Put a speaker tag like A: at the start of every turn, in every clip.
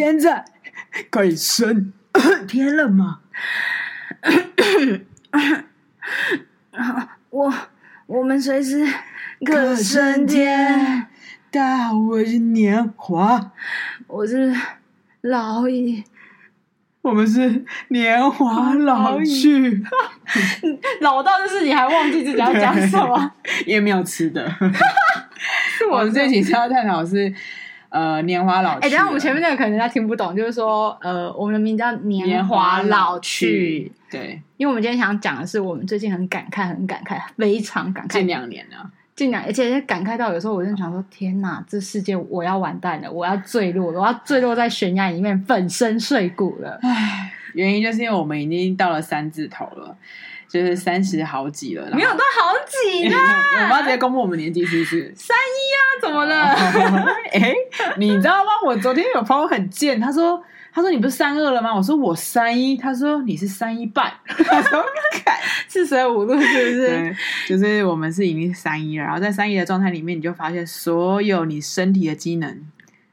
A: 现在可以升天了吗？
B: 我我们随时可升天。
A: 大我是年华，
B: 我是老矣。
A: 我们是年华老去，
B: 老到就是你还忘记自己要讲什么，
A: 也没有吃的。我们这期要探讨是呃年华老去。
B: 哎，等下我们前面那个可能人家听不懂，就是说呃我们的名字叫年华老去。
A: 对，
B: 因为我们今天想讲的是我们最近很感慨，很感慨，非常感慨。
A: 近两年了。
B: 近两，而且感慨到有时候我就想说：天哪，这世界我要完蛋了，我要坠落了，我要坠落在悬崖里面，粉身碎骨了。
A: 唉，原因就是因为我们已经到了三字头了，就是三十好几了。
B: 没有到好几呢？
A: 我们要直接公布我们年纪是不是？
B: 三一啊？怎么了？
A: 哎、欸，你知道吗？我昨天有朋友很贱，他说。他说：“你不是三二了吗？”我说：“我三一。”他说：“你是三一半。” 他说：“
B: 四舍五入是不是？”，
A: 就是我们是已经三一了。然后在三一的状态里面，你就发现所有你身体的机能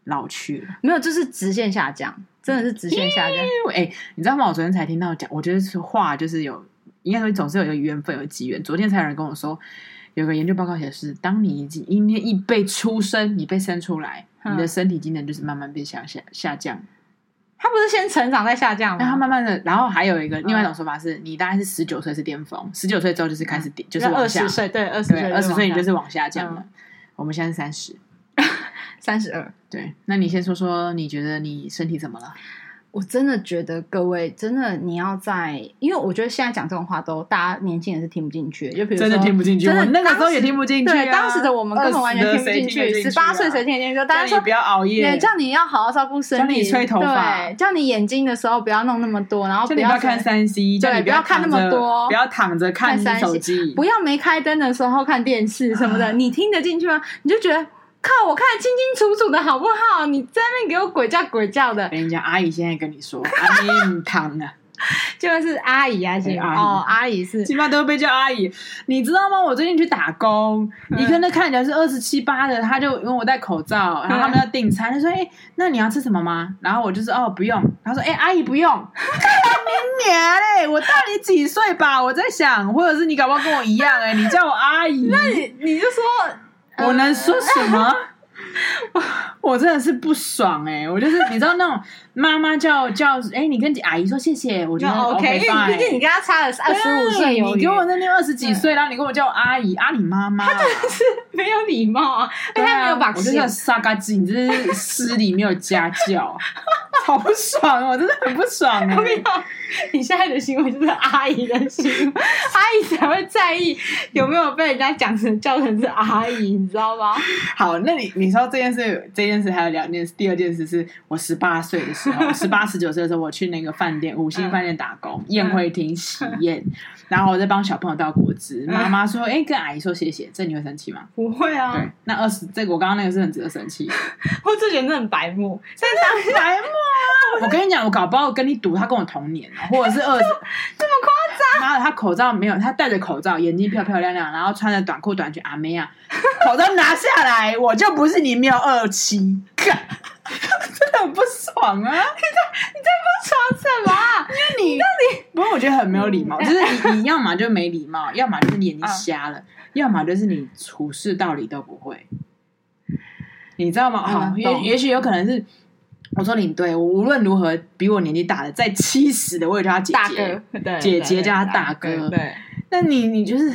A: 老去了。
B: 没有，就是直线下降，真的是直线下降。
A: 哎、欸，你知道吗？我昨天才听到讲，我觉得是话就是有，应该说总是有一个缘分，有机缘。昨天才有人跟我说，有个研究报告显示，当你已经今天一被出生，你被生出来，你的身体机能就是慢慢变下下下降。
B: 他不是先成长再下降吗？
A: 那他慢慢的，然后还有一个另外一种说法是，你大概是十九岁是巅峰，十九岁之后就是开始跌，就是往下。
B: 二十岁对，二十岁
A: 二十岁你就是往下降了。我们现在是三十，
B: 三十二。
A: 对，那你先说说，你觉得你身体怎么了？
B: 我真的觉得各位真的你要在，因为我觉得现在讲这种话都大家年轻人是听不进去，就比如说
A: 真的听不进去，真的那个时候也听不进去。
B: 对，当时的我们根本完全听不进去。十八岁谁听得进去？大家说
A: 不要熬夜，
B: 叫你要好好照顾身体，
A: 叫你吹头发，
B: 对，叫你眼睛的时候不要弄那么多，然后
A: 不要看三 C，
B: 对，不要看那么多，
A: 不要躺着看手机，
B: 不要没开灯的时候看电视什么的，你听得进去吗？你就觉得。靠！我看得清清楚楚的，好不好？你在那给我鬼叫鬼叫的。
A: 跟你讲，阿姨现在跟你说，阿姨唔疼啊，
B: 就是阿姨啊，是哦，阿姨是，
A: 起码都会被叫阿姨。你知道吗？我最近去打工，一个那看起来是二十七八的，他就因为我戴口罩，然后他们要订餐，他说：“哎，那你要吃什么吗？”然后我就说：“哦，不用。”他说：“哎，阿姨不用。”你年嘞！我大你几岁吧？我在想，或者是你搞不好跟我一样哎，你叫我阿姨，
B: 那你你就说。
A: 我能说什么？我 我真的是不爽哎、欸！我就是你知道那种妈妈叫叫哎、欸，你跟阿姨说谢谢，我觉得 OK，因为
B: 毕竟你跟她差了二十五岁，
A: 你给我那边二十几岁，然后你跟我叫我阿姨，阿姨妈妈，
B: 她真的是没有礼貌啊！对啊，没有把，
A: 我就叫撒嘎鸡，你这是失礼，没有家教，好不爽，我 真的很不爽哎、欸！
B: 你现在的行为就是阿姨的行为，阿姨才会在意有没有被人家讲成叫成是阿姨，你知道吗？
A: 好，那你你说这件事，这件事还有两件事。第二件事是我十八岁的时候，十八十九岁的时候，我去那个饭店五星饭店打工，宴会厅喜宴，然后我在帮小朋友倒果汁。妈妈说：“哎，跟阿姨说谢谢。”这你会生气吗？
B: 不会啊。对，
A: 那二十这个我刚刚那个是很值得生气。
B: 我之前真的很白目，
A: 真的很白目啊！我跟你讲，我搞不好跟你赌，他跟我同年。或者是二十这么
B: 夸张？
A: 妈的，他口罩没有，他戴着口罩，眼睛漂漂亮亮，然后穿着短裤短裙，阿妹啊，口罩拿下来，我就不是你没有二七，真的很不爽啊！你
B: 在你在不爽什么啊？
A: 因为你，那你不过我觉得很没有礼貌，就是你你要么就没礼貌，要么就是你眼睛瞎了，要么就是你处事道理都不会，你知道吗？好，也也许有可能是。我说领队，我无论如何比我年纪大的，在七十的，我也叫他姐姐，
B: 对
A: 姐姐叫他大哥。对，那你你就是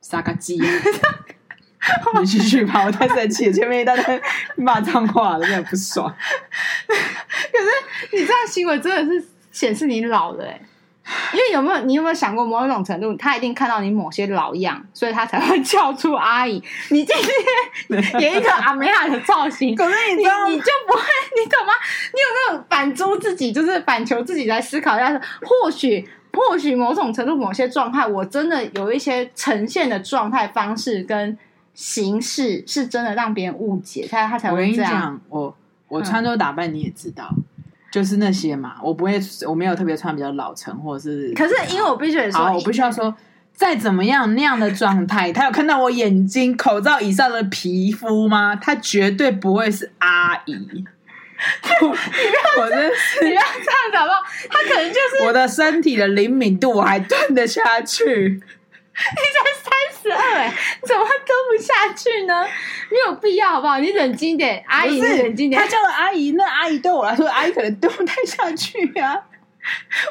A: 傻个鸡，你继续吧，我太生气了，前面一大堆骂脏话了，真的不爽。
B: 可是你这样行为真的是显示你老了哎。因为有没有你有没有想过，某一种程度，他一定看到你某些老样，所以他才会 叫出阿姨。你今天演一个阿梅亚的造型，可是你你你就不会，你懂吗？你有没有反诸自己，就是反求自己来思考一下？或许或许某种程度，某些状态，我真的有一些呈现的状态方式跟形式，是真的让别人误解，他他才会这样。我
A: 我我穿着打扮你也知道。嗯就是那些嘛，我不会，我没有特别穿比较老成，或者是。
B: 可是因为我必须说，
A: 我不需要说，再怎么样那样的状态，他有看到我眼睛口罩以上的皮肤吗？他绝对不会是阿姨。我真是
B: 你不要这样讲吧，他可能就是
A: 我的身体的灵敏度，我还蹲得下去。
B: 你才三十二哎，怎么蹲不下去呢？没有必要，好不好？你冷静点，阿姨，
A: 是
B: 冷静点。
A: 他叫了阿姨，那阿姨对我来说，阿姨可能蹲不太下去啊。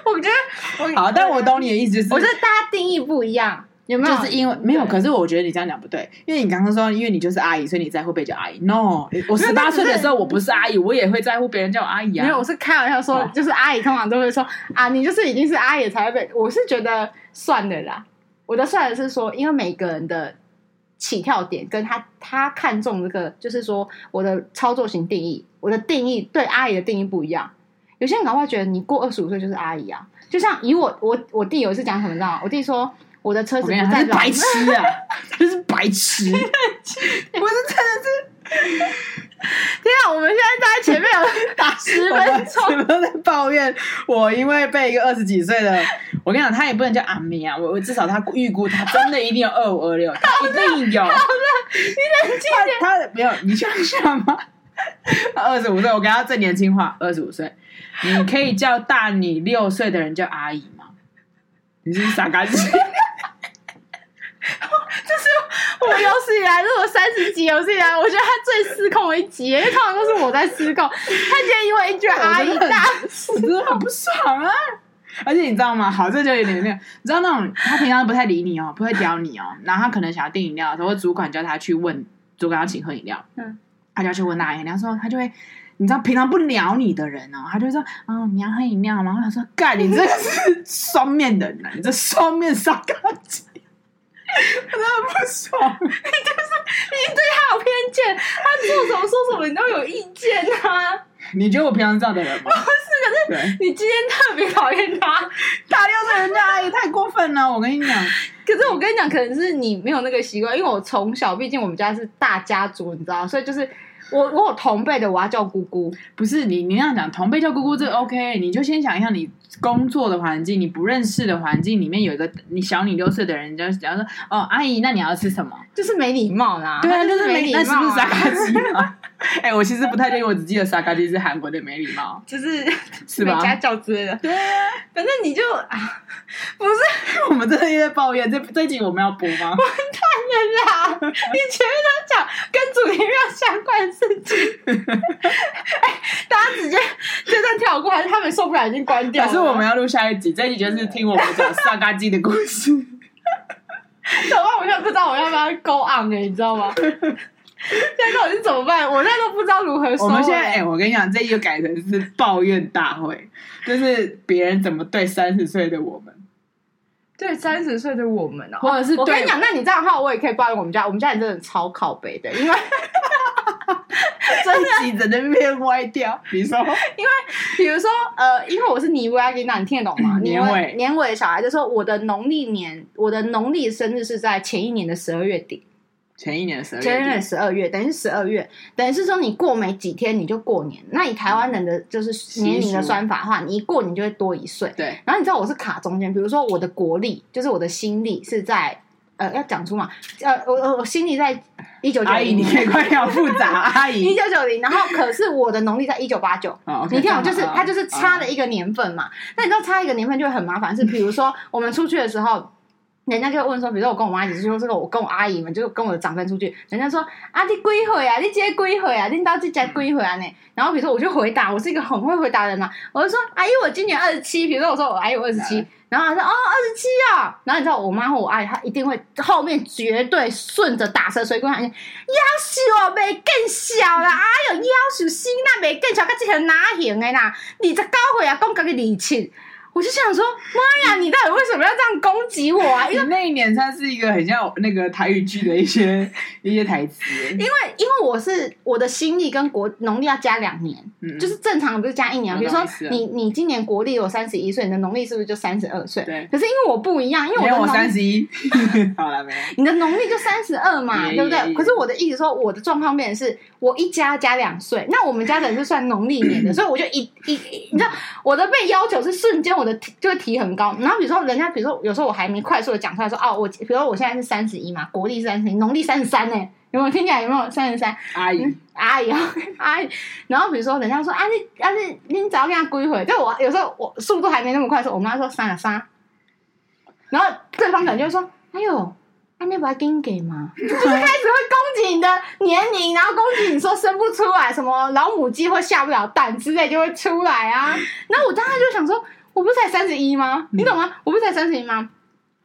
B: 我觉得我
A: 好，但我懂你的意思，就是
B: 我觉得大家定义不一样，有没有？
A: 就是因为没有，可是我觉得你这样讲不对，因为你刚刚说，因为你就是阿姨，所以你在乎被叫阿姨。No，我十八岁的时候，我不是阿姨，我也会在乎别人叫我阿姨啊。
B: 没有，我是开玩笑说，就是阿姨通常都会说啊，你就是已经是阿姨才会被。我是觉得算了啦，我的算的是说，因为每个人的起跳点跟他他看中这个，就是说我的操作型定义，我的定义对阿姨的定义不一样。有些人搞不好觉得你过二十五岁就是阿姨啊。就像以我我我弟有一次讲什么，你知道吗？我弟说我的车子不在老，
A: 白痴啊，他就是白痴，我是真的是。
B: 天啊，我们现在在前面有打十分钟，
A: 你们都在抱怨我，因为被一个二十几岁的，我跟你讲，他也不能叫阿米啊，我我至少他预估他真的一定有二五二六，他一定有。好
B: 的，你冷静点，
A: 他没有，你想一下吗？二十五岁，我给他最年轻化，二十五岁。你可以叫大你六岁的人叫阿姨吗？你是傻嘎子？
B: 我有史以来，如果三十集有史以来，我觉得他最失控的一集，因为通常都是我在失控。他今天因为一句阿姨大，
A: 我好不爽啊！而且你知道吗？好，这就有点那，你知道那种他平常不太理你哦，不会屌你哦，然后他可能想要订饮料的时候，主管叫他去问主管要请喝饮料，嗯，他就要去问那饮料，说他就会。你知道平常不鸟你的人哦，他就会说：“哦，你要喝饮料吗？”他说：“干，你这是双面的人，你这双面傻嘎子，我真的不爽。你就是
B: 你对他有偏见，他做什么说什么你都有意见啊？
A: 你觉得我平常是这样的人吗？
B: 不是，可是你今天特别讨厌他，
A: 打掉这人家阿姨太过分了。我跟你讲，
B: 可是我跟你讲，可能是你没有那个习惯，因为我从小，毕竟我们家是大家族，你知道，所以就是。我我有同辈的，我要叫姑姑。
A: 不是你，你那样讲同辈叫姑姑这 OK，你就先想一下，你工作的环境，你不认识的环境里面有一个你小你六岁的人，就假如说哦，阿姨，那你要吃什么？
B: 就是没礼貌啦。
A: 对啊，
B: 就是没礼貌。那
A: 是不是沙嘎鸡吗？哎、欸，我其实不太对，我只记得沙嘎鸡是韩国的没礼貌，
B: 就是
A: 是吧？
B: 家教之类的。
A: 对啊，
B: 反正你就啊，不是
A: 我们真的在抱怨，这这一集我们要播吗？
B: 完蛋了啦！你前面都讲跟主题没有相关的事情，哎、欸，大家直接就算跳过，还是他们受不了已经关掉了。
A: 可是我们要录下一集，这一集就是听我们讲沙嘎鸡的故事。
B: 怎么办？我现在不知道我要不要 go on 哎，你知道吗？现在到底是怎么办？我现在都不知道如何说。
A: 我们现在，哎、欸，我跟你讲，这一集就改成是抱怨大会，就是别人怎么对三十岁的我们，
B: 对三十岁的我们哦，
A: 或者是对我，
B: 我跟你讲，那你这样的话，我也可以抱怨我们家，我们家人真的超靠北的，因为
A: 真的，整的面歪掉。你说，
B: 因为比如说，呃，因为我是年尾，那你听得懂吗？
A: 年尾，
B: 年尾的小孩就说，我的农历年，我的农历生日是在前一年的十二月底。
A: 前一年十二月，
B: 前一年十二月，等于是十二月，等于是说你过没几天你就过年。那以台湾人的就是年龄的算法的话，你一过年就会多一岁。
A: 对。
B: 然后你知道我是卡中间，比如说我的国历就是我的新历是在呃要讲出嘛，呃我我我新历在一九九零。
A: 你可以快点复杂，阿姨。
B: 一九九零，然后可是我的农历在一九八九。你听我就是它就是差了一个年份嘛。那你知道差一个年份就会很麻烦，是比如说我们出去的时候。人家就会问说，比如说我跟我妈一起去，说这个我跟我阿姨们，就是跟我的长辈出去，人家说啊，你几岁啊？你今年几岁啊？你到这家几岁啊？呢？然后比如说我就回答，我是一个很会回答的人嘛，我就说阿姨，我今年二十七。比如说我说我阿姨我二十七，然后他说哦二十七啊，然后你知道我妈或我阿姨，她一定会后面绝对顺着打蛇随棍喊，夭寿啊，没更小啦，哎呦要求心那没更小，跟这条哪行的啦？二十九岁啊，讲家己年轻。我就想说，妈呀，你到底为什么要这样攻击我啊？因为
A: 那一年它是一个很像那个台语剧的一些 一些台词。
B: 因为因为我是我的新历跟国农历要加两年，嗯，就是正常不是加一年。比如说你你今年国历有三十一岁，你的农历是不是就三十二岁？
A: 对。
B: 可是因为我不一样，因为我的
A: 我三十一，好了没有？
B: 你的农历就三十二嘛，对不对？可是我的意思说，我的状况变成是我一加加两岁，那我们家的人是算农历年的，所以我就一一你知道我的被要求是瞬间我的就会提很高。然后比如说人家比如说有时候我还没快速的讲出来说哦，我比如说我现在是三十一嘛，国历是三十一，农历三十三呢，有没有听起来有没有三十三？
A: 阿姨，
B: 阿姨，阿姨。然后比如说，人家说啊，你啊你你只要跟他归回，就我有时候我速度还没那么快的时候，我妈说三十三，然后对方可能就会说，哎呦。他那不要给你给吗？就是开始会攻击你的年龄，然后攻击你说生不出来，什么老母鸡会下不了蛋之类就会出来啊。然后我当时就想说，我不是才三十一吗？你懂吗？我不是才三十一吗？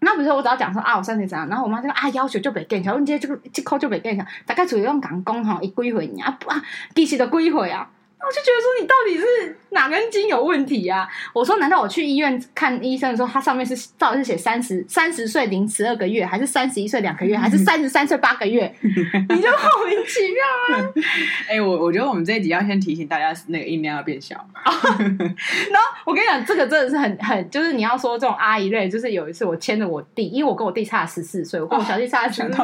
B: 那比如说我只要讲说啊，我三十三，然后我妈就说啊，要求就别给，然后你这个这扣就别给，大概主要用港工哈，一几回你啊不啊，其实都几回啊。我就觉得说你到底是哪根筋有问题啊？我说难道我去医院看医生的时候，他上面是到底是写三十三十岁零十二个月，还是三十一岁两个月，还是三十三岁八个月？你就莫名其妙啊！
A: 哎、欸，我我觉得我们这一集要先提醒大家，那个音量要变小。
B: 然后我跟你讲，这个真的是很很，就是你要说这种阿姨类，就是有一次我牵着我弟，因为我跟我弟差十四岁，我跟我小弟差十四岁，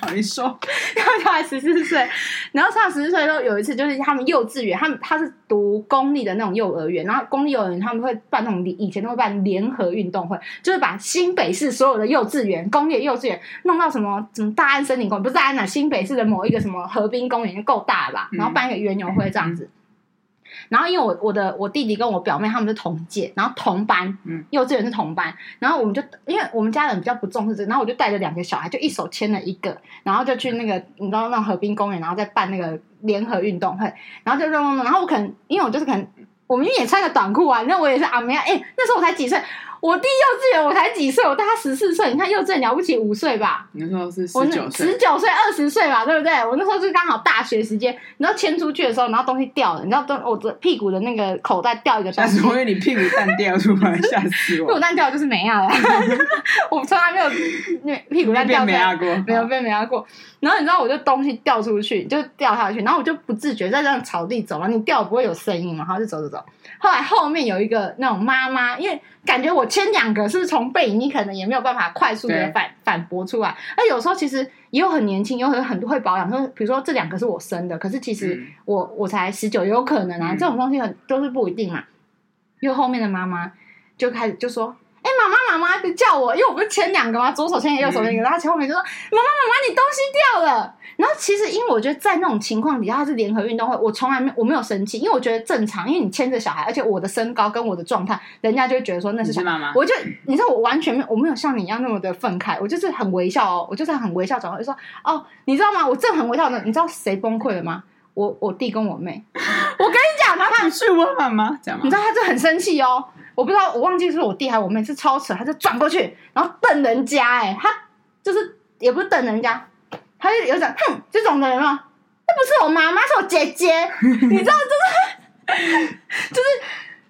A: 好意思说，
B: 然后他才十四岁，然后差十四岁的时候，有一次就是他们幼稚园，他们。他是读公立的那种幼儿园，然后公立幼儿园他们会办那种以前都会办联合运动会，就是把新北市所有的幼稚园、公立幼稚园弄到什么什么大安森林公园，不是大安啊，新北市的某一个什么河滨公园就够大了吧？然后办一个园游会这样子。然后因为我我的我弟弟跟我表妹他们是同届，然后同班，嗯，幼稚园是同班，然后我们就因为我们家人比较不重视这个，然后我就带着两个小孩，就一手牵了一个，然后就去那个你知道那种河滨公园，然后再办那个。联合运动会，然后就弄弄弄，然后我可能因为我就是可能，我明明也穿个短裤啊，你知道我也是阿妹啊，哎，那时候我才几岁。我弟幼稚园，我才几岁？我大他十四岁。你看幼稚园了不起五岁吧？
A: 你那时候是十九岁，
B: 十九岁二十岁吧，对不对？我那时候是刚好大学时间。然后牵出去的时候，然后东西掉了，你知道，都我的屁股的那个口袋掉一个东西。但是
A: 我以为你屁股蛋掉出来，吓死我！
B: 屁股蛋掉就是没啊了。我从来没有那屁股蛋掉没压过，没有被没压过。然后你知道，我就东西掉出去，就掉下去，然后我就不自觉在这样草地走嘛，你掉不会有声音嘛，然后就走走走。后来后面有一个那种妈妈，因为感觉我牵两个是从背影，你可能也没有办法快速的反反驳出来。那有时候其实也有很年轻，有很很多会保养，说比如说这两个是我生的，可是其实我、嗯、我才十九，也有可能啊，嗯、这种东西很都是不一定嘛。因为后面的妈妈就开始就说。哎，妈妈，妈妈就叫我，因为我不是牵两个吗？左手牵一个，右手牵一个，然后前后面就说：“妈妈，妈妈，你东西掉了。”然后其实，因为我觉得在那种情况底下，它是联合运动会，我从来没我没有生气，因为我觉得正常，因为你牵着小孩，而且我的身高跟我的状态，人家就会觉得说那是小妈妈。我就你知道，我完全没有，我没有像你一样那么的愤慨，我就是很微笑哦，我就是很微笑转过来就说：“哦，你知道吗？我正很微笑的，你知道谁崩溃了吗？我我弟跟我妹。我跟你讲，他
A: 不是我妈妈？
B: 你知道他就很生气哦。”我不知道，我忘记是我弟还是我妹，是超扯，他就转过去，然后瞪人家，哎，他就是也不是瞪人家，他就有点哼这种的人吗？那不是我妈妈，是我姐姐，你知道，就是就是。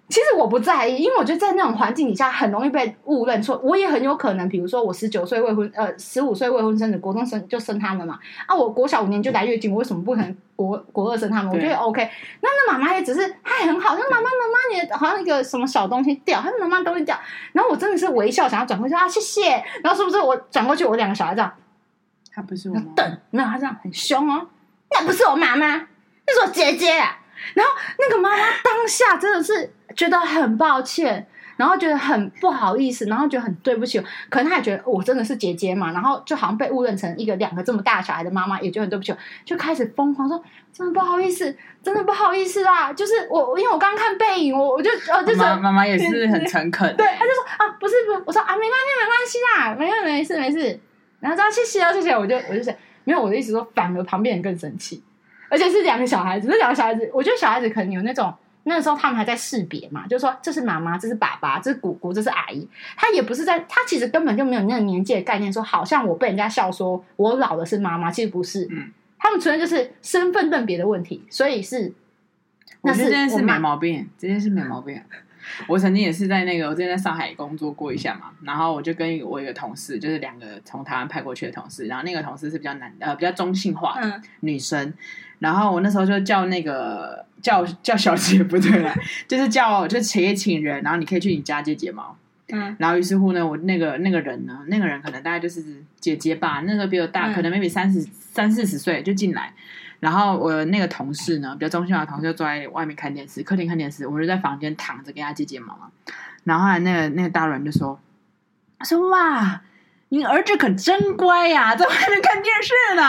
B: 其实我不在意，因为我觉得在那种环境底下很容易被误认错。我也很有可能，比如说我十九岁未婚，呃，十五岁未婚生子，国中生就生他们嘛。啊，我国小五年就来月经，我为什么不可能国国二生他们？我觉得 OK。那那妈妈也只是她也很好，那妈妈妈妈，你好像一个什么小东西掉，她说妈妈东西掉。然后我真的是微笑，想要转过去啊，谢谢。然后是不是我转过去，我两个小孩这样？
A: 他不是我妈，
B: 瞪，没有，他这样很凶哦。那不是我妈妈，那是我姐姐啊。然后那个妈妈当下真的是。觉得很抱歉，然后觉得很不好意思，然后觉得很对不起。可能他也觉得我真的是姐姐嘛，然后就好像被误认成一个两个这么大小孩的妈妈，也觉得很对不起，就开始疯狂说：“真的不好意思，真的不好意思啦。”就是我，因为我刚看背影，我我就呃，就是
A: 妈妈也是很诚恳，
B: 对，他就说啊，不是不是，我说啊，没关系没关系啦，没没没事没事。然后说谢谢哦谢谢，我就我就想，没有我的意思说，反而旁边人更生气，而且是两个小孩子，这两个小孩子，我觉得小孩子可能有那种。那个时候他们还在识别嘛，就是说这是妈妈，这是爸爸，这是姑姑，这是阿姨。他也不是在，他其实根本就没有那个年纪的概念，说好像我被人家笑说我老的是妈妈，其实不是。嗯，他们纯粹就是身份认别的问题，所以是。
A: 我觉得这件事没毛病，这件事没毛病。我曾经也是在那个，我之前在上海工作过一下嘛，然后我就跟我一个同事，就是两个从台湾派过去的同事，然后那个同事是比较男呃比较中性化的女生，然后我那时候就叫那个。叫叫小姐不对了，就是叫就且请人，然后你可以去你家接睫毛。嗯，然后于是乎呢，我那个那个人呢，那个人可能大概就是姐姐吧，那个比我大，可能 maybe 三十三四十岁就进来。然后我那个同事呢，比较中性化的同事就坐在外面看电视，客厅看电视，我就在房间躺着给他接睫毛嘛。然后后来那个那个大人就说：“他说哇，你儿子可真乖呀，在外面看电视呢。”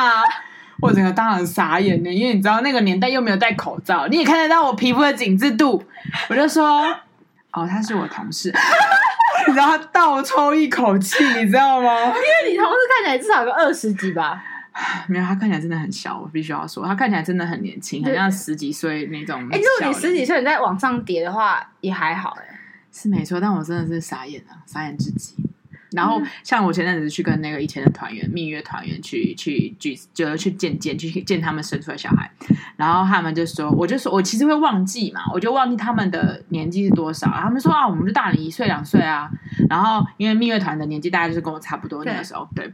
A: 我整个当场傻眼呢，因为你知道那个年代又没有戴口罩，你也看得到我皮肤的紧致度，我就说，哦，他是我同事，你知道他倒抽一口气，你知道吗？因
B: 为你同事看起来至少有个二十几吧。
A: 没有，他看起来真的很小，我必须要说，他看起来真的很年轻，很像十几岁那种。哎、欸，
B: 如果你十几岁你再往上叠的话，也还好哎，
A: 是没错。但我真的是傻眼了，傻眼至极。然后，像我前阵子去跟那个以前的团员、蜜月团员去去聚，就去见见，去见他们生出来小孩。然后他们就说，我就说我其实会忘记嘛，我就忘记他们的年纪是多少。他们说啊，我们就大你一岁两岁啊。然后因为蜜月团的年纪大概就是跟我差不多那个时候，对。对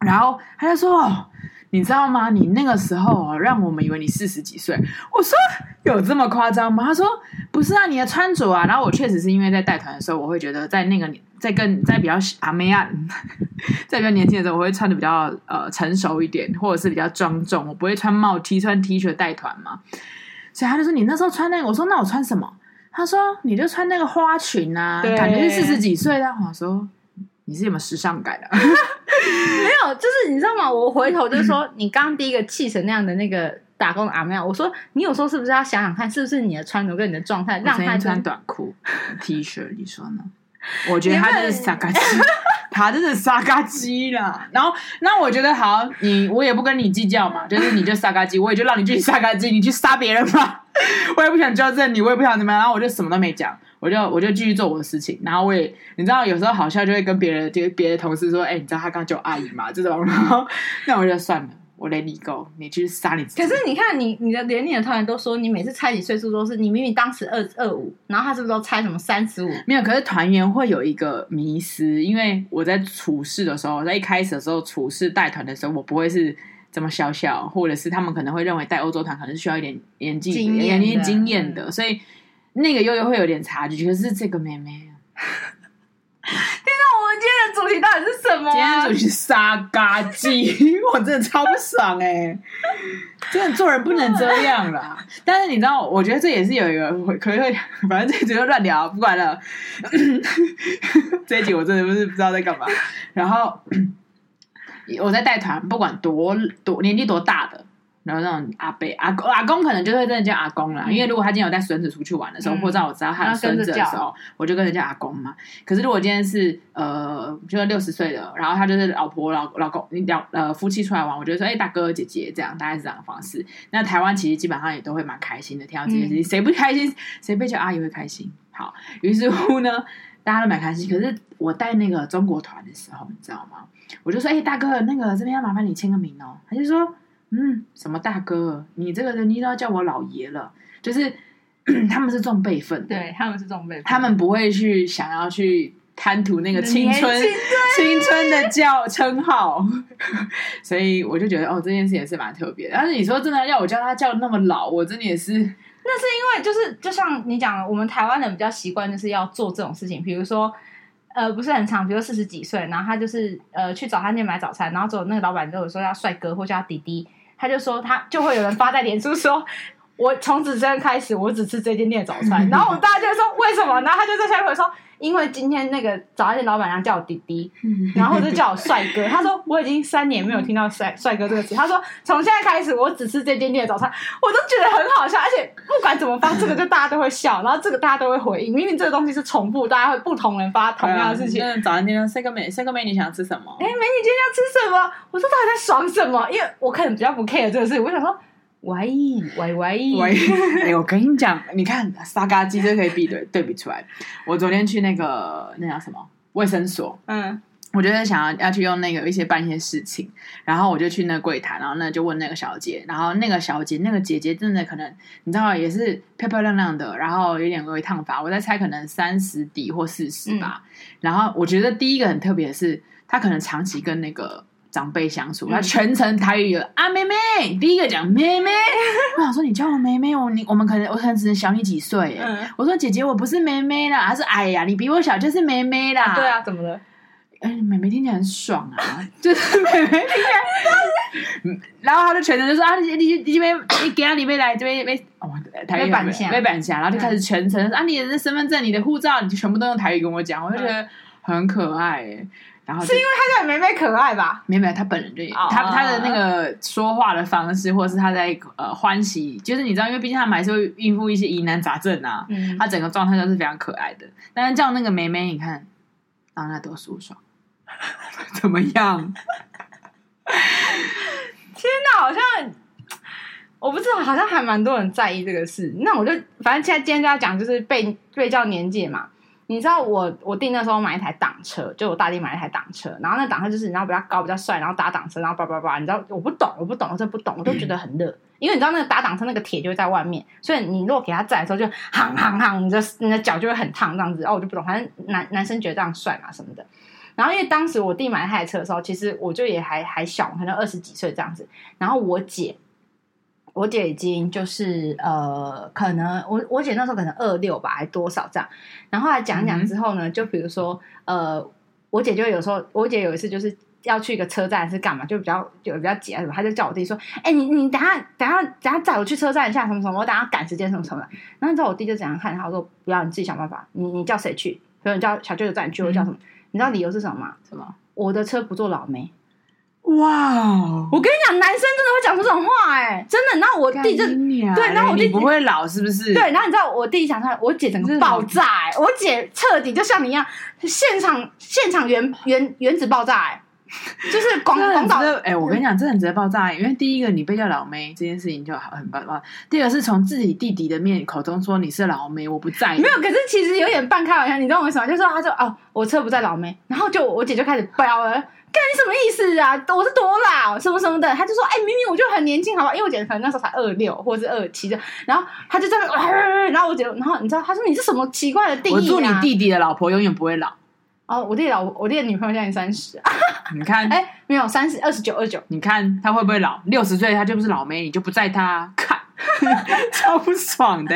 A: 然后他就说：“哦，你知道吗？你那个时候哦，让我们以为你四十几岁。”我说：“有这么夸张吗？”他说：“不是啊，你的穿着啊。”然后我确实是因为在带团的时候，我会觉得在那个在更在比较阿妹啊，在比较年轻的时候，我会穿的比较呃成熟一点，或者是比较庄重。我不会穿帽 T、穿 T 恤带团嘛。所以他就说：“你那时候穿那个。”我说：“那我穿什么？”他说：“你就穿那个花裙啊，感觉是四十几岁的。”我说。你是有没有时尚感的？没
B: 有，就是你知道吗？我回头就是说，你刚刚第一个气成那样的那个打工的阿妹，我说你有时候是不是要想想看，是不是你的穿着跟你的状态让他
A: 穿短裤、T 恤？你说呢？我觉得他就是傻嘎鸡，他真是傻嘎鸡啦。然后，那我觉得好，你我也不跟你计较嘛，就是你就傻嘎鸡，我也就让你去傻嘎鸡，你去杀别人吧。我也不想纠正你，我也不想怎么样，然后我就什么都没讲。我就我就继续做我的事情，然后我也你知道，有时候好笑就会跟别人就别的同事说，哎、欸，你知道他刚叫阿姨嘛？这种，然后那我就算了，我 let you go，你去杀你自己。
B: 可是你看你你的连你的团员都说，你每次猜你岁数都是你明明当时二二五，然后他是不是都猜什么三十五？
A: 没有，可是团员会有一个迷失，因为我在处事的时候，在一开始的时候处事带团的时候，我不会是这么小小，或者是他们可能会认为带欧洲团可能是需要一点年纪、年龄经验的，所以。那个悠悠会有点差距，可是这个妹妹，
B: 主题到底是什么？
A: 今天主题是杀嘎鸡，我真的超不爽哎、真的做人不能这样啦。但是你知道，我觉得这也是有一个可能会，反正这集就乱聊，不管了。这一集我真的不是不知道在干嘛。然后我在带团，不管多多年纪多大的。然后那种阿伯、阿公、阿公可能就会真的叫阿公啦，嗯、因为如果他今天有带孙子出去玩的时候，嗯、或者我知道他有孙子的时候，我就跟人叫阿公嘛。可是如果今天是呃，就是六十岁的，然后他就是老婆、老老公、两呃夫妻出来玩，我觉得说，哎、欸，大哥、姐姐这样，大概是这样的方式。那台湾其实基本上也都会蛮开心的，听到这件事情，谁、嗯、不开心？谁被叫阿姨会开心？好，于是乎呢，大家都蛮开心。可是我带那个中国团的时候，你知道吗？我就说，哎、欸，大哥，那个这边要麻烦你签个名哦。他就说。嗯，什么大哥？你这个人，你都要叫我老爷了。就是 他们是重辈分，
B: 对，他们是这种辈分，
A: 他们不会去想要去贪图那个青春青春的叫称号。所以我就觉得，哦，这件事也是蛮特别的。但是你说真的要我叫他叫那么老，我真的也是。
B: 那是因为就是就像你讲的，我们台湾人比较习惯就是要做这种事情，比如说呃不是很长，比如四十几岁，然后他就是呃去早餐店买早餐，然后走那个老板就有说要帅哥或叫弟弟。他就说，他就会有人发在脸书说，我从此生开始，我只吃这间店的早餐。然后我们大家就会说，为什么？然后他就在下面会说，因为今天那个早餐店老板娘叫我弟弟，然后就叫我帅哥。他说我已经三年没有听到帅帅哥这个词。他说从现在开始，我只吃这间店的早餐。我都觉得很好笑，而且不管怎么发，这个就大家都会笑，然后这个大家都会回应。明明这个东西是重复，大家会不同人发同样的事情。
A: 早餐店帅哥美，帅哥美，你想吃什么？
B: 哎，美女今天要吃什么？我说他还在爽什么？因为我可能比较不 care 这个事情，我想说。喂喂喂喂！
A: 哎，我跟你讲，你看沙嘎鸡就可以比对对比出来。我昨天去那个那叫什么卫生所，嗯，我觉得想要要去用那个一些办一些事情，然后我就去那柜台，然后呢就问那个小姐，然后那个小姐那个姐姐真的可能你知道也是漂漂亮亮的，然后有点微烫发，我在猜可能三十底或四十吧。嗯、然后我觉得第一个很特别的是，她可能长期跟那个。长辈相处，他全程台语的啊，妹妹，第一个讲妹妹。我想说，你叫我妹妹，我你我们可能我可能只能小你几岁。嗯、我说姐姐，我不是妹妹啦，她说哎呀，你比我小就是妹妹啦。
B: 啊对啊，怎么了？
A: 哎，妹妹听起来很爽啊，就是妹妹听起来。然后他就全程就说啊，你你你这边你给他，你妹来这边妹哦，台语板下，没板下，然后就开始全程、嗯、啊，你的身份证、你的护照，你就全部都用台语跟我讲，我就觉得很可爱。然后
B: 是因为他叫梅梅可爱吧？
A: 没有没有，他本人就也、
B: 哦、
A: 他他的那个说话的方式，或者是他在呃欢喜，就是你知道，因为毕竟他们还是会应付一些疑难杂症啊，
B: 嗯，
A: 他整个状态都是非常可爱的。但是叫那个梅梅，你看，让他多舒爽，怎么样？
B: 天哪，好像我不知道，好像还蛮多人在意这个事。那我就反正现在今天就要讲，就是被被叫年纪嘛。你知道我我弟那时候买一台挡车，就我大弟买一台挡车，然后那挡车就是你知道比较高比较帅，然后打挡车，然后叭叭叭，你知道我不懂我不懂我真不懂，我都觉得很热，因为你知道那个打挡车那个铁就在外面，所以你如果给他载的时候就夯夯夯，你的你的脚就会很烫这样子，然后我就不懂，反正男男生觉得这样帅嘛什么的。然后因为当时我弟买那台车的时候，其实我就也还还小，可能二十几岁这样子，然后我姐。我姐已经就是呃，可能我我姐那时候可能二六吧，还多少这样。然后来讲一讲之后呢，嗯、就比如说呃，我姐就有时候，我姐有一次就是要去一个车站是干嘛，就比较就比较急啊什么，她就叫我弟说：“哎、欸，你你等下等下等下载我去车站一下什么什么，我等下赶时间什么什么的。”然后你知道我弟就怎样看他，我说：“不要，你自己想办法。你你叫谁去？比如你叫小舅舅载你去，或叫什么？嗯、你知道理由是什么吗？
A: 什么？
B: 我的车不坐老妹。”
A: 哇哦！
B: 我跟你讲，男生真的会讲出这种话、欸，哎，真的。然后我弟就对，然后我弟
A: 不会老，是不是？
B: 对，然后你知道我弟想出来，我姐整个爆炸、欸，哎，我姐彻底就像你一样，现场现场原原原子爆炸、欸，哎，就是广广岛。
A: 哎、欸，我跟你讲，这很值得爆炸、欸，因为第一个你被叫老妹这件事情就很爆炸，第二个是从自己弟弟的面口中说你是老妹，我不在意。
B: 没有，可是其实有点半开玩笑，你知道为什么？就是说他说哦，我车不在老妹，然后就我姐就开始飙了。干你什么意思啊？我是多老什么什么的，他就说：“哎、欸，明明我就很年轻，好吧？因为我姐可能那时候才二六或者是二七的。”然后他就在那，然后我姐，然后你知道，他说：“你是什么奇怪的定义、啊？”
A: 我祝你弟弟的老婆永远不会老。
B: 哦，我弟老我弟的女朋友现在三十。
A: 你看，
B: 哎、欸，没有三十，二十九，二十九。
A: 你看他会不会老？六十岁他就不是老妹，你就不在他看。超不爽的，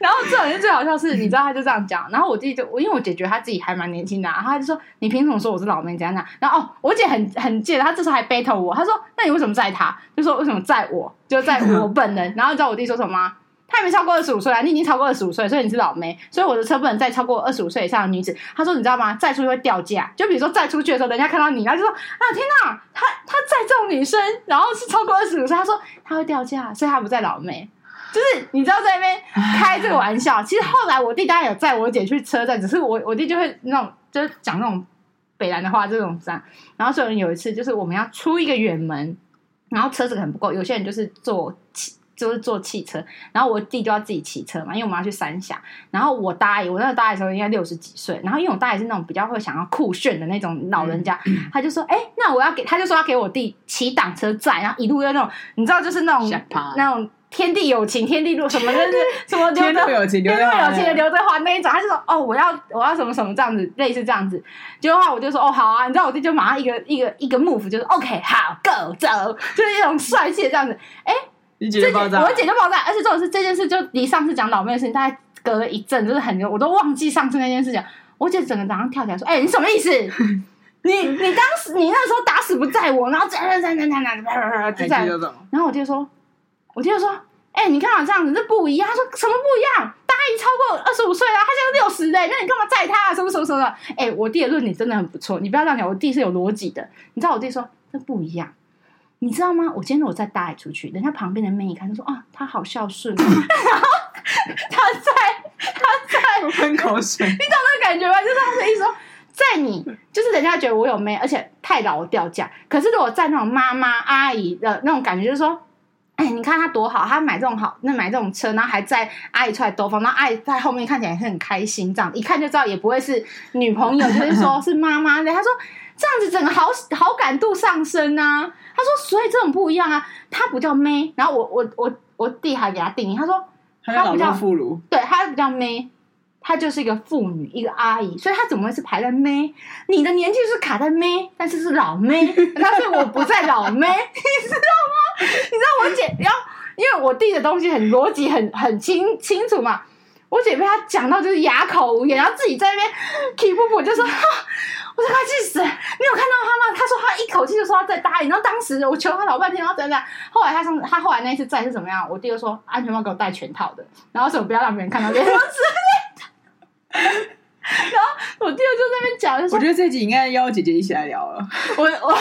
B: 然后这种人最好笑是，你知道他就这样讲，然后我弟就我因为我姐觉得他自己还蛮年轻的，然后他就说，你凭什么说我是老妹怎样怎样？然后哦，我姐很很贱，她这时候还 battle 我，她说，那你为什么载她？就说为什么载我？就载我本人。然后你知道我弟说什么吗？他还没超过二十五岁啊，你已经超过二十五岁，所以你是老妹，所以我的车不能载超过二十五岁以上的女子。他说你知道吗？载出去会掉价，就比如说载出去的时候，人家看到你，然后就说啊天哪，他他载这种女生，然后是超过二十五岁，他说他会掉价，所以他不载老妹。就是你知道在那边开这个玩笑，其实后来我弟当然有载我姐去车站，只是我我弟就会那种就是讲那种北兰的话这种这样。然后所以有一次就是我们要出一个远门，然后车子很不够，有些人就是坐汽就是坐汽车，然后我弟就要自己骑车嘛，因为我们要去三峡。然后我大爷，我那个大爷时候应该六十几岁，然后因为我大爷是那种比较会想要酷炫的那种老人家，嗯、他就说：“哎、欸，那我要给，他就说要给我弟骑挡车载，然后一路要那种，你知道就是那种那种。”天地有情，天地路什么就是什么
A: 天地有情，天地有情
B: 的刘德华那一种，他就说哦，我要我要什么什么这样子，类似这样子。结果话我就说哦好啊，你知道我弟就马上一个一个一个 move 就是 OK 好 go 走，就是一种帅气的这样子。哎，
A: 你姐就爆炸，
B: 我姐就爆炸，而且这种是这件事就离上次讲老妹的事情大概隔了一阵，就是很久，我都忘记上次那件事情。我姐整个早上跳起来说，哎，你什么意思？你你当时你那时候打死不载我，然后在在在在在在就在，然后我弟就说。我弟就说：“哎、欸，你看我，这样子这不一样。”他说：“什么不一样？大姨超过二十五岁了，他现在六十嘞，那你干嘛载他？什么什么什么的？”哎、欸，我弟的论点真的很不错，你不要这样讲，我弟是有逻辑的。你知道我弟说这不一样，你知道吗？我今天我再带出去，人家旁边的妹一看，就说：“啊，他好孝顺。” 然后他在他在
A: 喷口水，你
B: 懂那个感觉吗？就是他的意思说，在你就是人家觉得我有妹，而且太老掉价。可是如果在那种妈妈阿姨的那种感觉，就是说。哎，你看他多好，他买这种好，那买这种车，然后还在阿姨出来兜风，然后阿姨在后面看起来也很开心，这样一看就知道也不会是女朋友，就是说是妈妈的。他说这样子整个好好感度上升啊。他说所以这种不一样啊，他不叫妹，然后我我我我弟还给他定义，他说他不叫
A: 妇孺，
B: 对，他不叫妹。她就是一个妇女，一个阿姨，所以她怎么会是排在妹？你的年纪是卡在妹，但是是老妹，但是我不在老妹，你知道吗？你知道我姐，然后因为我弟的东西很逻辑很很清清楚嘛，我姐被他讲到就是哑口无言，然后自己在那边 keep 不住，就说，我说快气死！你有看到他吗？他说他一口气就说他再答应，然后当时我求他老半天，然后怎样怎样，后来他上他后来那一次再是怎么样？我弟就说安全帽给我戴全套的，然后说不要让别人看到别人。然后我弟就在那边讲，
A: 我觉得这集应该邀姐姐一起来聊了。
B: 我我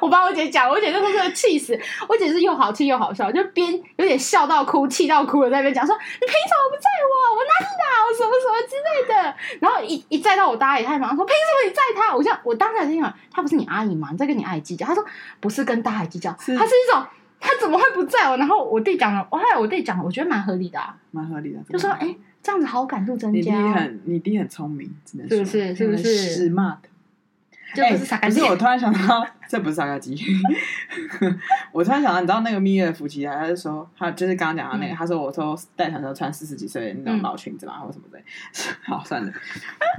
B: 我帮我姐讲，我姐就说这个气死，我姐是又好气又好笑，就边有点笑到哭，气到哭的在那边讲说：“你凭什么不载我？我哪里哪？我什么什么之类的。”然后一一载到我大阿姨，她马上说：“凭什么你载她？”我想我当时心想，她不是你阿姨吗？你在跟你阿姨计较？她说：“不是跟大阿姨计较，她是一种她怎么会不载我？”然后我弟讲了，我后来我弟讲，我觉得蛮合理的，啊，
A: 蛮合理的，
B: 就说：“哎、欸。”这样子好感度增加。
A: 你弟很，你弟很聪明，真的
B: 是不是？是不是
A: ？smart。
B: 就不是傻、欸、
A: 可是我突然想到，这不是傻嘎鸡。我突然想到，你知道那个蜜月的夫妻啊？他就说，他就是刚刚讲到那个，嗯、他说我说带团的时候穿四十几岁的那种老裙子嘛，嗯、或什么的。好，算了。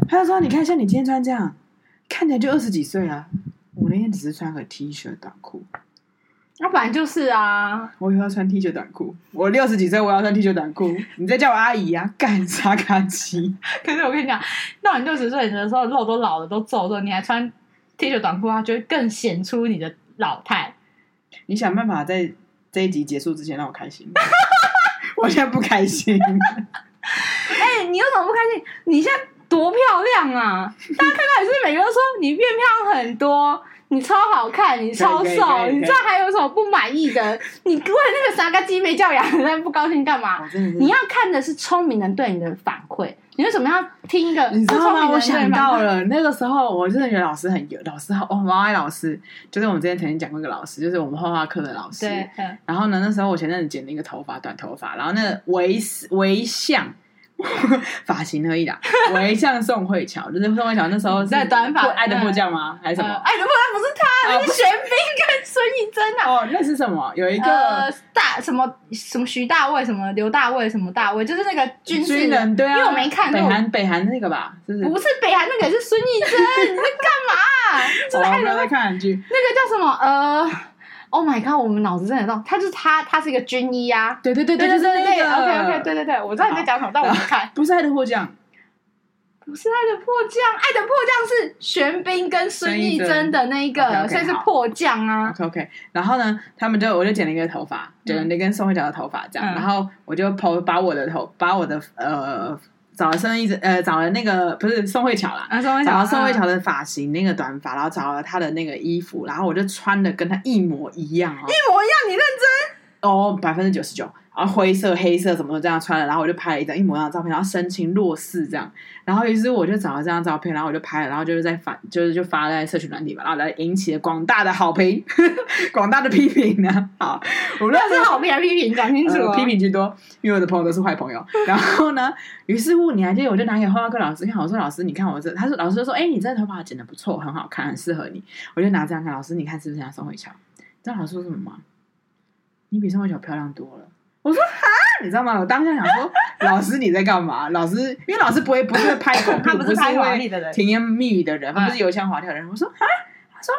A: 他就说，你看像你今天穿这样，看起来就二十几岁啊。我那天只是穿个 T 恤短裤。
B: 那反正就是啊！
A: 我以后要穿 T 恤短裤。我六十几岁，我要穿 T 恤短裤。你在叫我阿姨啊？干啥卡鸡？
B: 可是我跟你讲，到你六十岁的时候，肉都老了，都皱了，你还穿 T 恤短裤，它就会更显出你的老态。
A: 你想办法在这一集结束之前让我开心。我现在不开心。
B: 哎、欸，你有什么不开心？你现在多漂亮啊！大家看到你是，是每个人都说你变漂亮很多。你超好看，你超瘦，你知道还有什么不满意的？你为那个傻嘎鸡没教养，那不高兴干嘛？你要看的是聪明人对你的反馈。你为什么要听一个？
A: 你知道吗？我想到了那个时候，我真的觉得老师很有，老师好，我蛮爱老师。就是我们之前曾经讲过一个老师，就是我们画画课的老师。
B: 对。
A: 然后呢，那时候我前阵子剪了一个头发，短头发，然后那个微微像。发型而已啦，我一像宋慧乔，就是宋慧乔那时候
B: 在短发，
A: 爱的迫降吗？还是什么？
B: 爱的迫降不是他，那是玄彬跟孙艺珍啊。
A: 哦，那是什么？有一个
B: 大什么什么徐大卫，什么刘大卫，什么大卫，就是那个军
A: 人，对啊，
B: 因为我没看
A: 北韩北韩那个吧？不
B: 是北韩那个，是孙艺珍，你在干嘛？
A: 我没有在看韩剧，
B: 那个叫什么？呃。Oh my god！我们脑子真的动，他就是他，他是一个军医啊。
A: 对对对对，就是那个。
B: OK OK，对对对，我知道你在讲什么，但我没看。
A: 不是爱的迫降，
B: 不是爱的迫降，爱的迫降是玄彬跟孙艺珍的那一个，所以是迫降啊。
A: OK OK，然后呢，他们就我就剪了一个头发，剪了那根宋慧乔的头发，这样，然后我就抛把我的头，把我的呃。找了孙艺珍，呃，找了那个不是宋慧乔啦，啊、宋慧乔找了宋慧乔的发型，那个短发，然后找了她的那个衣服，然后我就穿的跟她一模一样哦，
B: 一模一样，你认真？
A: 哦，百分之九十九。然后灰色、黑色什么的这样穿了，然后我就拍了一张一模一样的照片，然后神情若似这样。然后于是我就找了这张照片，然后我就拍了，然后就是在发，就是就发在社群软体嘛，然后来引起了广大的好评，广大的批评呢。好，我们
B: 那是好评还是批评？讲清楚、哦呃。
A: 批评居多，因为我的朋友都是坏朋友。然后呢，于是乎你还记得，我就拿给画画课老师看，我说老师，你看我这，他说老师就说，哎，你这头发剪的不错，很好看，很适合你。我就拿这样看，老师你看是不是像宋慧乔？你知道老师说什么吗？你比宋慧乔漂亮多了。我说哈，你知道吗？我当下想说，老师你在干嘛？老师，因为老师不会不是会拍狗屁，他不是拍华丽的人，甜言蜜语的人，他不是油腔滑调的人。我说哈，他说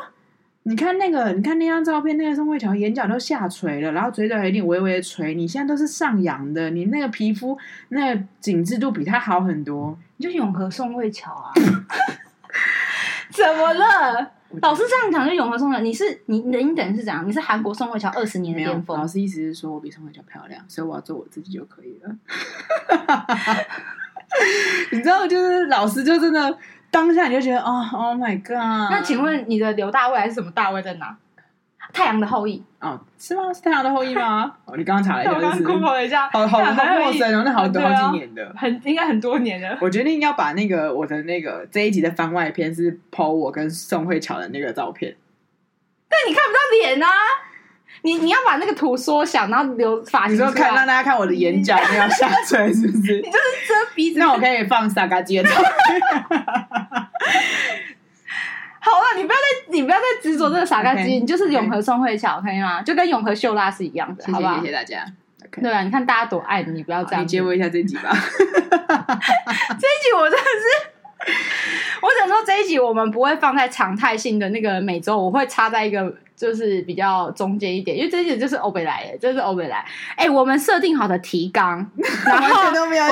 A: 你看那个，你看那张照片，那个宋慧乔眼角都下垂了，然后嘴角有点微微的垂，你现在都是上扬的，你那个皮肤那个紧致度比她好很多，
B: 你就永和宋慧乔啊？怎么了？老师这样讲就永和宋慧乔，你是你你等于是怎样？你是韩国宋慧乔二十年的巅峰。
A: 老师意思是说我比宋慧乔漂亮，所以我要做我自己就可以了。你知道，就是老师就真的当下你就觉得哦，Oh my god！
B: 那请问你的刘大卫还是什么大卫在哪？太阳的后裔
A: 哦，是吗？是太阳的后裔吗？哦，你刚刚查了一下，
B: 就是 Google 了一下，
A: 好好好陌生哦，那好多好几年的，
B: 很应该很多年的。
A: 我决定要把那个我的那个这一集的番外篇是 po 我跟宋慧乔的那个照片，
B: 但你看不到脸啊！你你要把那个图缩小，然后留发型，
A: 你说看让大家看我的眼角没有下垂，是不是？
B: 你就是遮鼻子。
A: 那我可以放萨嘎鸡的照片。
B: 好了，你不要再你不要再执着这个傻干鸡，okay, 你就是永和宋慧乔，可以吗？就跟永和秀拉是一样的，好不好？
A: 谢谢大家。
B: 对啊，你看大家多爱你，你不要这样。
A: 你接我一下这一集吧。
B: 这一集我真的是，我想说这一集我们不会放在常态性的那个每周，我会插在一个。就是比较中间一点，因为这一集就是欧北来的，就是欧北来。哎、欸，我们设定好的提纲，然后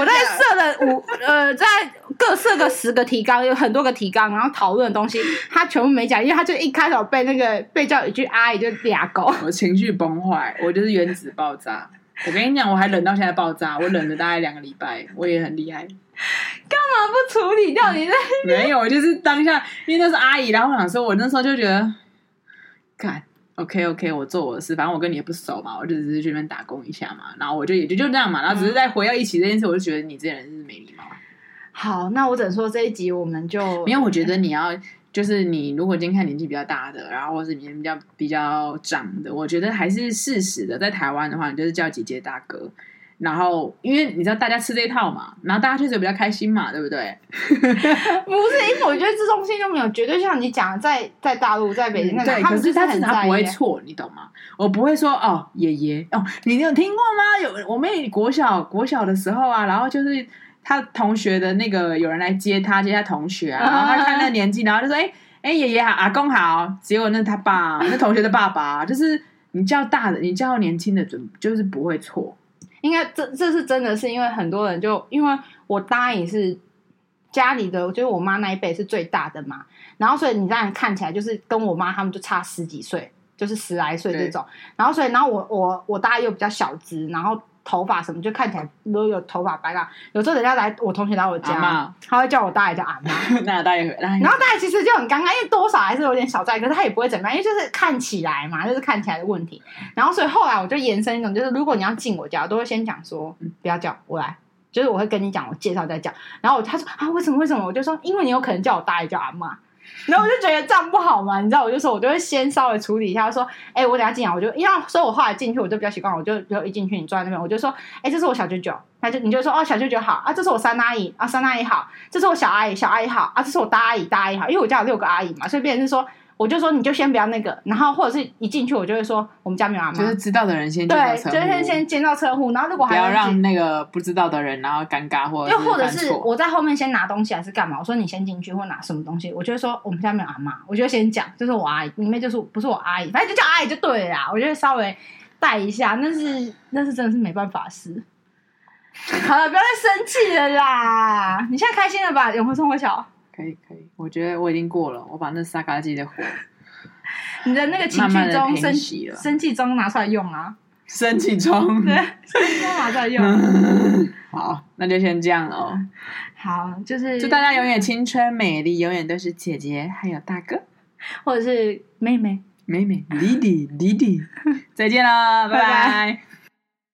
B: 我在设了五呃，在各设个十个提纲，有很多个提纲，然后讨论的东西他全部没讲，因为他就一开头被那个被叫一句阿姨就俩狗，
A: 我情绪崩坏，我就是原子爆炸。我跟你讲，我还冷到现在爆炸，我冷了大概两个礼拜，我也很厉害。
B: 干嘛不处理掉你？
A: 没有，就是当下，因为那是阿姨，然后我想说，我那时候就觉得，干，OK OK，我做我的事，反正我跟你也不熟嘛，我就只是去那边打工一下嘛，然后我就也就就这样嘛，然后只是在回到一起这件事，我就觉得你这人是没礼貌。
B: 好，那我只能说这一集我们就，
A: 因为我觉得你要。就是你如果今天看年纪比较大的，然后或是年纪比较比较长的，我觉得还是适时的。在台湾的话，你就是叫姐姐大哥。然后因为你知道大家吃这一套嘛，然后大家确实比较开心嘛，对不对？
B: 不是，因为我觉得这东西就没有绝对像你讲的，在在大陆在北京，嗯、
A: 对，可是他是他不会错，你懂吗？我不会说哦，爷爷哦，你有听过吗？有我们国小国小的时候啊，然后就是。他同学的那个有人来接他，接他同学啊，然后他看那年纪，然后就说：“哎、欸、哎，爷爷好，阿公好。”结果那是他爸，那同学的爸爸，就是你叫大的，你叫年轻的，准就是不会错。
B: 应该这这是真的是因为很多人就因为我大姨是家里的，就是我妈那一辈是最大的嘛，然后所以你这样看起来就是跟我妈他们就差十几岁，就是十来岁这种。然后所以然后我我我大姨又比较小资，然后。头发什么就看起来都有头发白发，有时候人家来我同学来我家，他会叫我大爷叫阿妈，
A: 那大爷，然
B: 后大爷其实就很尴尬，因为多少还是有点小在，可是他也不会怎么样，因为就是看起来嘛，就是看起来的问题。然后所以后来我就延伸一种，就是如果你要进我家，我都会先讲说，嗯，不要叫我来，就是我会跟你讲，我介绍再叫。然后他说啊，为什么为什么？我就说，因为你有可能叫我大爷叫阿妈。然后我就觉得这样不好嘛，你知道，我就说，我就会先稍微处理一下，说，哎，我等下进来，我就因为，所以我后来进去，我就比较习惯，我就比如一进去，你坐在那边，我就说，哎，这是我小舅舅，他就你就说，哦，小舅舅好啊，这是我三阿姨啊，三阿姨好，这是我小阿姨，小阿姨好啊，这是我大阿姨，大阿姨好，因为我家有六个阿姨嘛，所以变成是说。我就说你就先不要那个，然后或者是一进去我就会说我们家没有阿妈，
A: 就是知道的人先
B: 对，就是先先见到车户，然后如果还
A: 不要让那个不知道的人然后尴尬或者又
B: 或者是我在后面先拿东西还是干嘛？我说你先进去或拿什么东西，我就会说我们家没有阿妈，我就会先讲，就是我阿姨，里面就是不是我阿姨，反正就叫阿姨就对了啦。我就会稍微带一下，那是那是真的是没办法事。好了，不要再生气了啦！你现在开心了吧？永和生活小。
A: 可以可以，我觉得我已经过了，我把那沙嘎鸡的火，
B: 你的那个情绪中生气生气中拿出来用啊，
A: 生气中
B: 对，生气中拿出来用。
A: 好，那就先这样喽。
B: 好，就是
A: 祝大家永远青春美丽，永远都是姐姐，还有大哥，
B: 或者是妹妹，
A: 妹妹，弟弟，弟弟，再见了，拜拜。拜拜。